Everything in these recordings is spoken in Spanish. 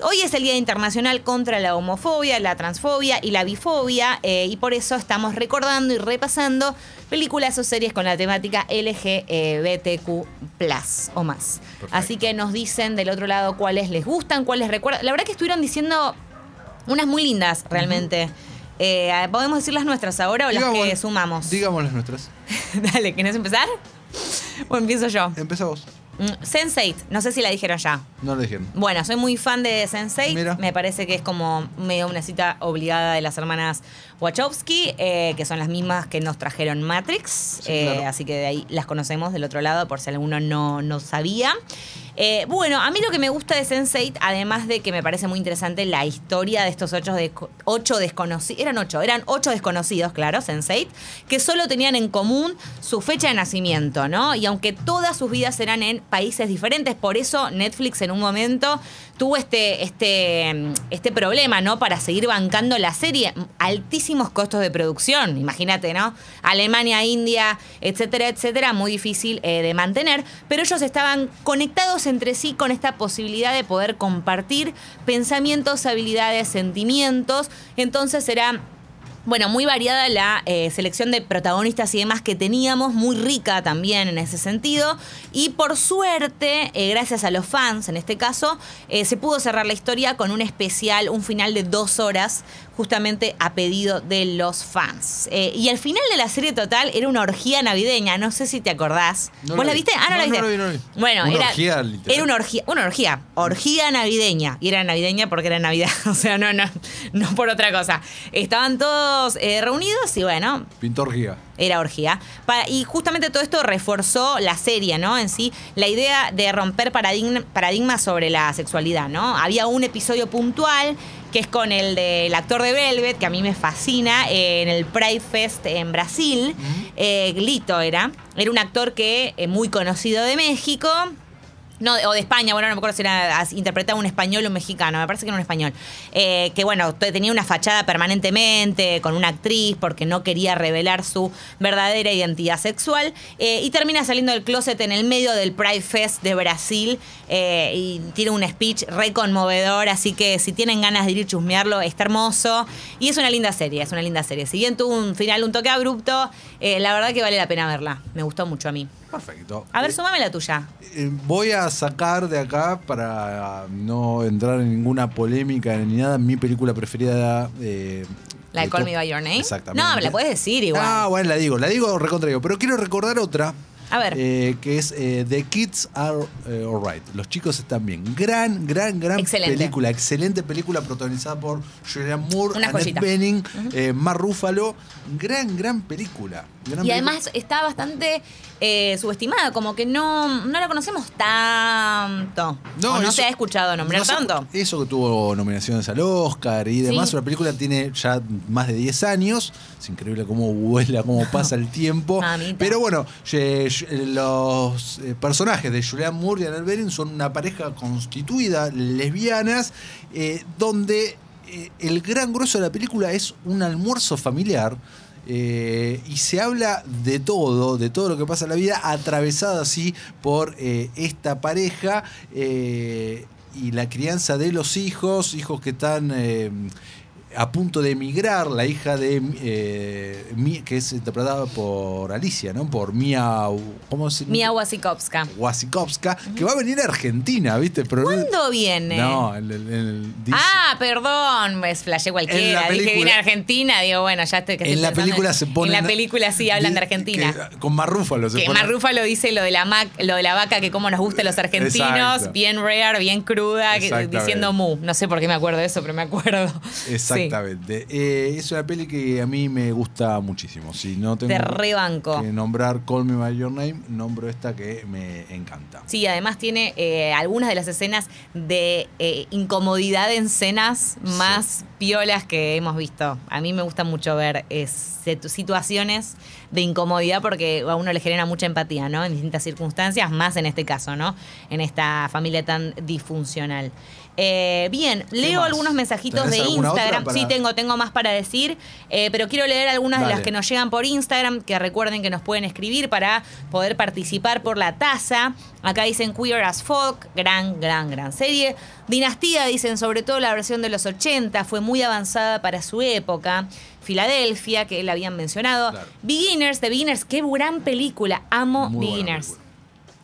Hoy es el Día Internacional contra la homofobia, la transfobia y la bifobia, eh, y por eso estamos recordando y repasando películas o series con la temática LGBTQ o más. Así que nos dicen del otro lado cuáles les gustan, cuáles recuerdan. La verdad que estuvieron diciendo unas muy lindas realmente. Eh, ¿Podemos decir las nuestras ahora o las que sumamos? Digamos las nuestras. Dale, ¿querés empezar? ¿O empiezo yo? Empieza vos. Mm, Sense8, no sé si la dijeron ya. No la dijeron. Bueno, soy muy fan de Sense8. Me parece que es como medio una cita obligada de las hermanas Wachowski, eh, que son las mismas que nos trajeron Matrix. Eh, así que de ahí las conocemos del otro lado, por si alguno no, no sabía. Eh, bueno, a mí lo que me gusta de Sense8, además de que me parece muy interesante la historia de estos ocho, de, ocho desconocidos, eran ocho, eran ocho desconocidos, claro, Sense8, que solo tenían en común su fecha de nacimiento, ¿no? Y aunque todas sus vidas eran en países diferentes, por eso Netflix en un momento tuvo este, este, este problema, ¿no? Para seguir bancando la serie, altísimos costos de producción, imagínate, ¿no? Alemania, India, etcétera, etcétera, muy difícil eh, de mantener, pero ellos estaban conectados entre sí con esta posibilidad de poder compartir pensamientos, habilidades, sentimientos. Entonces era bueno, muy variada la eh, selección de protagonistas y demás que teníamos, muy rica también en ese sentido. Y por suerte, eh, gracias a los fans en este caso, eh, se pudo cerrar la historia con un especial, un final de dos horas, justamente a pedido de los fans. y el final de la serie total era una orgía navideña, no sé si te acordás. ¿Vos la viste? Ah, no, la viste. Bueno, era, era una orgía, una orgía, orgía navideña. Y era navideña porque era Navidad, o sea, no, no, no por otra cosa. Estaban todos eh, reunidos y bueno. Pintó orgía. Era orgía. y justamente todo esto reforzó la serie, ¿no? En sí, la idea de romper paradigmas sobre la sexualidad, ¿no? Había un episodio puntual que es con el del actor de Velvet, que a mí me fascina, eh, en el Pride Fest en Brasil. Eh, Glito era. Era un actor que muy conocido de México no, o de España, bueno, no me acuerdo si era interpretaba un español o un mexicano, me parece que era un español. Eh, que bueno, tenía una fachada permanentemente con una actriz porque no quería revelar su verdadera identidad sexual. Eh, y termina saliendo del closet en el medio del Pride Fest de Brasil. Eh, y tiene un speech re conmovedor. Así que si tienen ganas de ir a chusmearlo, está hermoso. Y es una linda serie, es una linda serie. Si bien tuvo un final, un toque abrupto, la verdad que vale la pena verla. Me gustó mucho a mí. Perfecto. A ver, sumame la tuya. voy a sacar de acá, para no entrar en ninguna polémica ni nada, mi película preferida. Eh, ¿La de Call Me By Your Name? Exactamente. No, me la puedes decir igual. Ah, bueno, la digo, la digo recontra Pero quiero recordar otra a ver. Eh, que es eh, The Kids Are eh, Alright. Los chicos están bien. Gran, gran, gran película. Excelente película protagonizada por Julianne Moore, Annette Bening, Mar Ruffalo. Gran, gran película. y además está bastante subestimada, como que no, no la conocemos tanto. No, o no se ha escuchado nombrar tanto. Eso que tuvo nominaciones al Oscar y demás. Una película tiene ya más de 10 años. Es increíble cómo vuela, cómo pasa el tiempo. Pero bueno, los eh, personajes de Julianne Moore y Annette Bening son una pareja constituida, lesbianas, eh, donde eh, el gran grueso de la película es un almuerzo familiar. Y se habla de todo, de todo lo que pasa en la vida, atravesada así por esta pareja y la crianza de los hijos, hijos que están a punto de emigrar, la hija de eh, que es interpretada por Alicia, ¿no? Por Mia ¿cómo se Mia Wasikowska. Wasikowska, que va a venir a Argentina, ¿viste? Pero ¿Cuándo viene? No, el, el, Ah, perdón, me flashé cualquiera. Dije viene a Argentina, digo, bueno, ya estoy En la película se pone En la película sí hablan de Argentina. con Marrúfalo se que Marrúfalo dice lo de la lo de la vaca que como nos gusta a los argentinos, bien rare, bien cruda, diciendo mu. No sé por qué me acuerdo de eso, pero me acuerdo. Exacto. Exactamente. Eh, es una peli que a mí me gusta muchísimo. Si no tengo que nombrar Call Me By Your Name, nombro esta que me encanta. Sí, además tiene eh, algunas de las escenas de eh, incomodidad en escenas más piolas que hemos visto. A mí me gusta mucho ver situaciones de incomodidad porque a uno le genera mucha empatía, ¿no? En distintas circunstancias, más en este caso, ¿no? En esta familia tan disfuncional. Eh, bien, leo algunos mensajitos de Instagram. Sí, tengo, tengo más para decir, eh, pero quiero leer algunas de las que nos llegan por Instagram, que recuerden que nos pueden escribir para poder participar por la taza. Acá dicen Queer as Folk, gran, gran, gran serie. Dinastía, dicen sobre todo la versión de los 80, fue muy avanzada para su época. Filadelfia, que la habían mencionado. Beginners, The Beginners, qué gran película. Amo Beginners.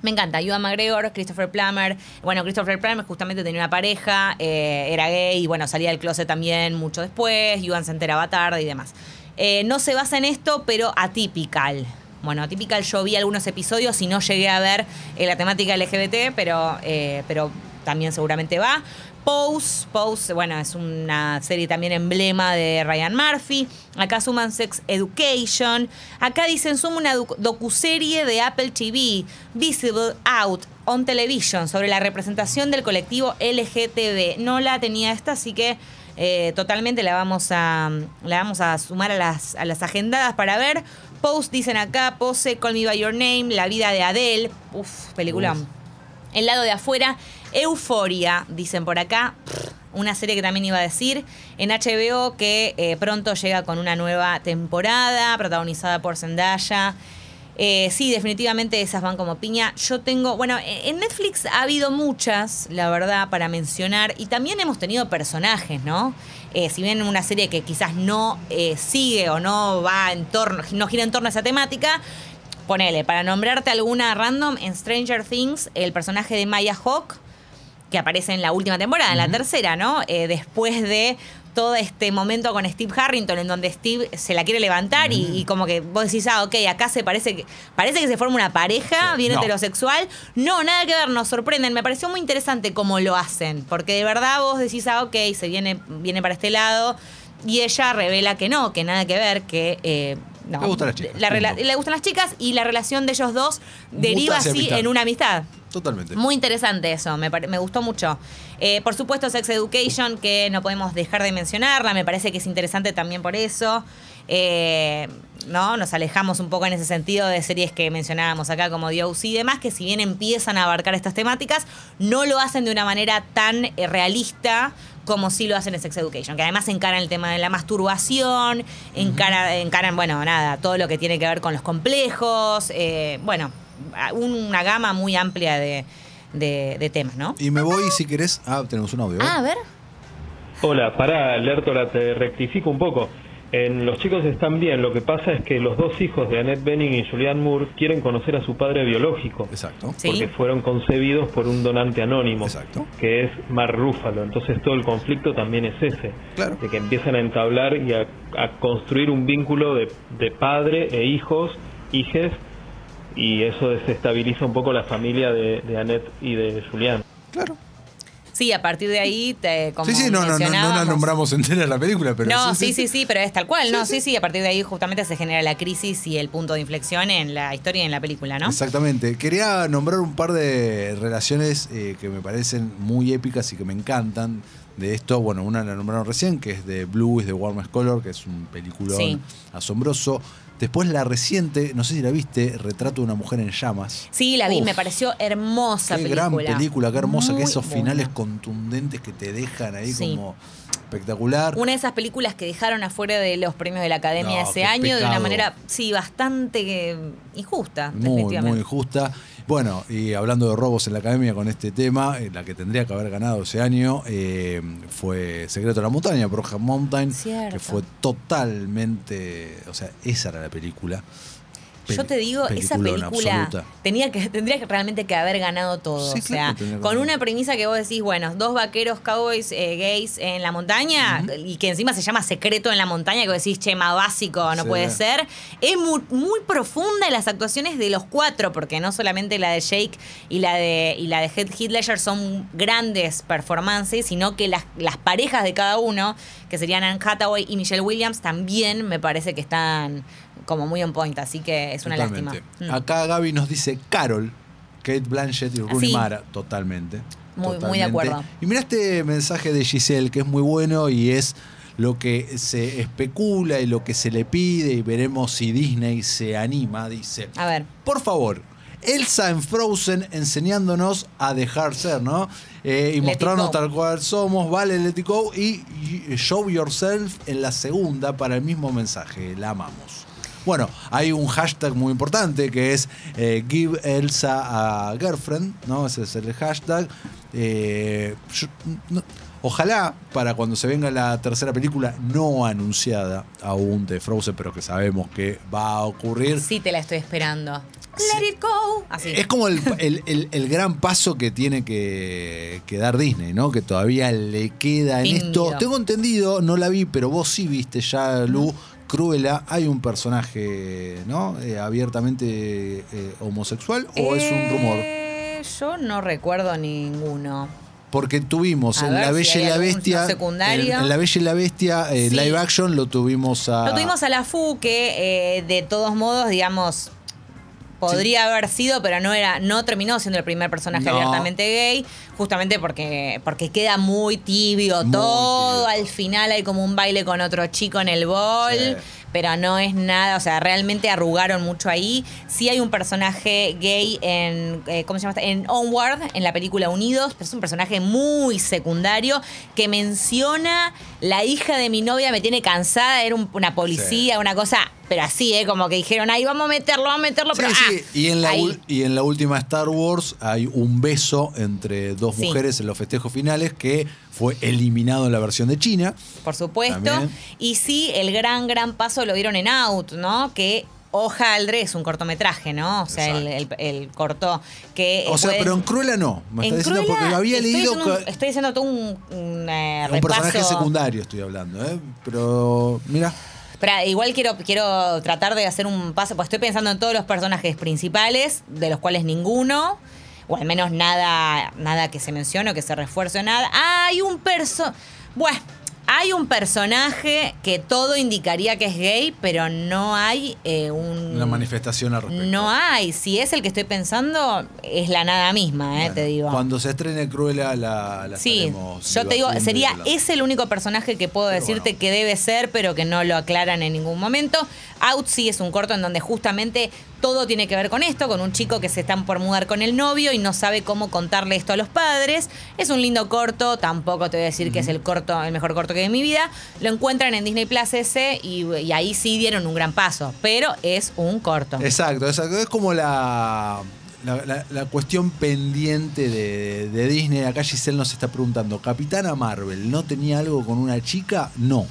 Me encanta, Ewan McGregor, Christopher Plummer. Bueno, Christopher Plummer justamente tenía una pareja, eh, era gay y bueno, salía del closet también mucho después. Ewan se enteraba tarde y demás. Eh, no se basa en esto, pero atypical. Bueno, atypical yo vi algunos episodios y no llegué a ver eh, la temática LGBT, pero, pero también seguramente va. Pose, Pose, bueno, es una serie también emblema de Ryan Murphy. Acá suman Sex Education. Acá dicen suma una docuserie de Apple TV, Visible Out on Television, sobre la representación del colectivo LGTB. No la tenía esta, así que eh, totalmente la vamos a, la vamos a sumar a las, a las agendadas para ver. Pose, dicen acá, Pose, Call Me By Your Name, La Vida de Adele. Uf, película. El lado de afuera Euforia, dicen por acá. Una serie que también iba a decir en HBO que eh, pronto llega con una nueva temporada protagonizada por Zendaya. Eh, sí, definitivamente esas van como piña. Yo tengo, bueno, e-, en Netflix ha habido muchas, la verdad, para mencionar, y también hemos tenido personajes, ¿no? Eh, si bien una serie que quizás no sigue o no va en torno, no gira en torno a esa temática, ponele, para nombrarte alguna random, en Stranger Things, el personaje de Maya Hawk que aparece en la última temporada, en la tercera, ¿no? Eh, después de todo este momento con Steve Harrington en donde Steve se la quiere levantar y, como que vos decís, ah, ok, acá se parece que parece que se forma una pareja bien heterosexual. No, nada que ver, nos sorprenden. Me pareció muy interesante cómo lo hacen, porque de verdad vos decís, ah, ok, se viene, viene para este lado. Y ella revela que no, que nada que ver, que eh, le gustan las chicas. le gustan las chicas y la relación de ellos dos deriva así en una amistad. Totalmente. Muy interesante eso, me, me gustó mucho. Eh, por supuesto, Sex Education, que no podemos dejar de mencionarla, me parece que es interesante también por eso. Eh, ¿no? Nos alejamos un poco en ese sentido de series que mencionábamos acá como Dios y demás, que si bien empiezan a abarcar estas temáticas, no lo hacen de una manera tan eh, realista como sí lo hacen en Sex Education, que además encaran el tema de la masturbación, encaran, bueno, nada, todo lo que tiene que ver con los complejos, bueno, una gama muy amplia de, de, temas, ¿no? Y me voy, si querés, ah, tenemos un audio. Ah, a ver. Hola, para Lertora, te rectifico un poco. En Los chicos están bien, lo que pasa es que los dos hijos de Annette Bening y Julianne Moore quieren conocer a su padre biológico. Exacto. Porque fueron concebidos por un donante anónimo. Exacto. Que es Mar Rúfalo. Entonces todo el conflicto también es ese. Claro. De que empiezan a entablar y a, construir un vínculo de, de padre e hijos, hijes, y eso desestabiliza un poco la familia de, de Annette y de Julián. Claro. Sí, a partir de ahí, te, como Sí, sí, no, no, no, no la nombramos entera la película, pero. No, sí, sí, sí, pero es tal cual, ¿no? Sí, sí, a partir de ahí justamente se genera la crisis y el punto de inflexión en la historia y en la película, ¿no? Exactamente. Quería nombrar un par de relaciones eh, que me parecen muy épicas y que me encantan de esto. Bueno, una la nombraron recién, que es de Blue is the Warmest Color, que es un peliculón asombroso. Después la reciente, no sé si la viste, Retrato de una mujer en llamas. Sí, la vi, me pareció hermosa qué gran película, qué hermosa, que esos finales contundentes que te dejan ahí como espectacular. Una de esas películas que dejaron afuera de los premios de la Academia ese año de una manera, sí, bastante injusta, muy, Muy injusta. Bueno, y hablando de robos en la academia con este tema, eh, la que tendría que haber ganado ese año eh, fue Secreto de la Montaña, Broja Mountain, que fue totalmente, o sea, esa era la película. Yo te digo, esa película tenía que, tendría que realmente que haber ganado todo. o sea, con una premisa que vos decís, bueno, dos vaqueros cowboys eh, gays en la montaña, y que encima se llama Secreto en la montaña, que vos decís, che, más básico, no puede ser. Es muy, muy profunda en las actuaciones de los cuatro, porque no solamente la de Jake y la de, y la de Heath Ledger son grandes performances, sino que las, las parejas de cada uno, que serían Anne Hathaway y Michelle Williams, también me parece que están como muy on point, así que es una lástima. Mm. Acá Gaby nos dice Carol, Kate Blanchett y Rooney Mara, totalmente. Muy, muy de acuerdo. Y mira este mensaje de Giselle, que es muy bueno y es lo que se especula y lo que se le pide y veremos si Disney se anima. Dice, a ver, por favor, Elsa en Frozen enseñándonos a dejar ser, ¿no? Eh, y mostrarnos tal cual somos, vale, let it go, y show yourself en la segunda para el mismo mensaje, la amamos. Bueno, hay un hashtag muy importante que es eh, Give Elsa a Girlfriend, ¿no? Ese es el hashtag. Eh, ojalá para cuando se venga la tercera película no anunciada aún de Frozen, pero que sabemos que va a ocurrir. Sí, te la estoy esperando. Let it go. Es como el, gran paso que tiene que, dar Disney, ¿no? Que todavía le queda en esto. Tengo entendido, no la vi, pero vos sí viste ya, Lu, Cruella, ¿hay un personaje ¿no? Eh, abiertamente eh, homosexual o es un rumor? Eh, yo no recuerdo ninguno. Porque tuvimos en La Bella y la Bestia. En, La Bella y la Bestia, live action, lo tuvimos a. Lo tuvimos a la FU, que de todos modos, digamos, podría haber sido, pero no era, no terminó siendo el primer personaje abiertamente gay, justamente porque, porque queda muy tibio todo. Al final hay como un baile con otro chico en el bol. Pero no es nada, o sea, realmente arrugaron mucho ahí. Sí hay un personaje gay en, eh, ¿cómo se llama? En Onward, en la película Unidos, pero es un personaje muy secundario que menciona la hija de mi novia me tiene cansada, era una policía, una cosa pero así, ¿eh? Como que dijeron, ahí vamos a meterlo, vamos a meterlo, pero. Sí, ah, y, en la y en la última Star Wars hay un beso entre dos mujeres en los festejos finales que fue eliminado en la versión de China. Por supuesto. Y sí, el gran, gran paso lo dieron en Out, ¿no? Que Ojaldre es un cortometraje, ¿no? O sea, el, corto que. O sea, pero en Cruella no. Me está diciendo porque había leído. estoy diciendo tú un. Un, eh, un personaje secundario, estoy hablando, ¿eh? Pero, mira. Pero igual quiero, quiero tratar de hacer un paso, pues estoy pensando en todos los personajes principales, de los cuales ninguno, o al menos nada, nada que se mencione o que se refuerce o nada. hay un perso. Bueno hay un personaje que todo indicaría que es gay, pero no hay eh, un... una manifestación al respecto. No hay. Si es el que estoy pensando, es la nada misma, eh, te digo. Cuando se estrene Cruella, la, la Sí, yo te digo, sería, es el único personaje que puedo decirte que debe ser, pero que no lo aclaran en ningún momento. Out sí es un corto en donde justamente todo tiene que ver con esto, con un chico que se está por mudar con el novio y no sabe cómo contarle esto a los padres. Es un lindo corto, tampoco te voy a decir que es el corto, el mejor corto que de mi vida. Lo encuentran en Disney Plus ese y, ahí sí dieron un gran paso, pero es un corto. Exacto, exacto. Es como la la, cuestión pendiente de, de, Disney, acá Giselle nos está preguntando, ¿Capitana Marvel no tenía algo con una chica? No.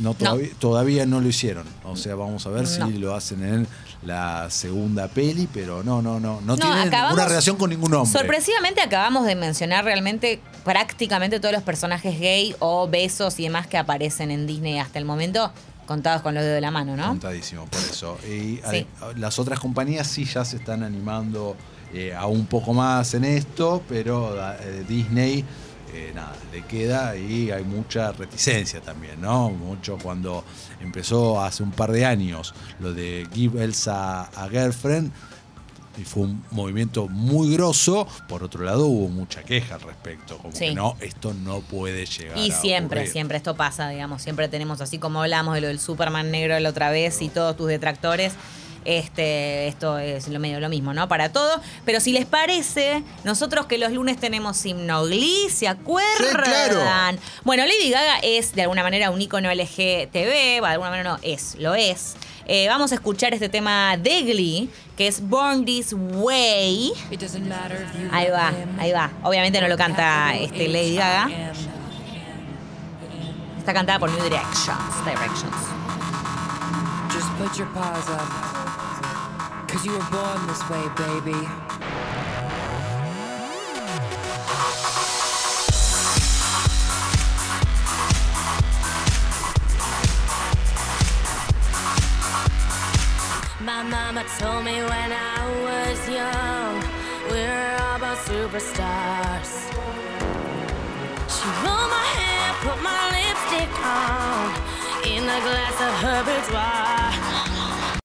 No, todavía no. lo hicieron. O sea, vamos a ver si lo hacen en la segunda peli, pero no, no, no. No, tienen ninguna relación con ningún hombre. Sorpresivamente acabamos de mencionar realmente prácticamente todos los personajes gay o besos y demás que aparecen en Disney hasta el momento contados con los dedos de la mano, ¿no? Contadísimo, por eso. Y las otras compañías sí ya se están animando eh, a un poco más en esto, pero eh, Disney nada, le queda y hay mucha reticencia también, ¿no? Mucho cuando empezó hace un par de años lo de Give Elsa a Girlfriend, y fue un movimiento muy grosso. Por otro lado, hubo mucha queja al respecto, como que no, esto no puede llegar. Y siempre, siempre esto pasa, digamos, siempre tenemos así como hablamos de lo del Superman negro la otra vez y todos tus detractores. Este, esto es lo medio lo mismo, ¿no? Para todo. Pero si les parece, nosotros que los lunes tenemos himno ¿se acuerdan? Bueno, Lady Gaga es de alguna manera un icono LGTB, de alguna manera no, es, lo es. Eh, vamos a escuchar este tema de Glee, que es Born This Way. Ahí va, ahí va. Obviamente no lo canta este Lady Gaga. Está cantada por New Directions. Directions. Just put your paws up. Cause you were born this way, baby. My mama told me when I was young, we are all about superstars. She rolled my hair, put my lipstick on, in a glass of her wine.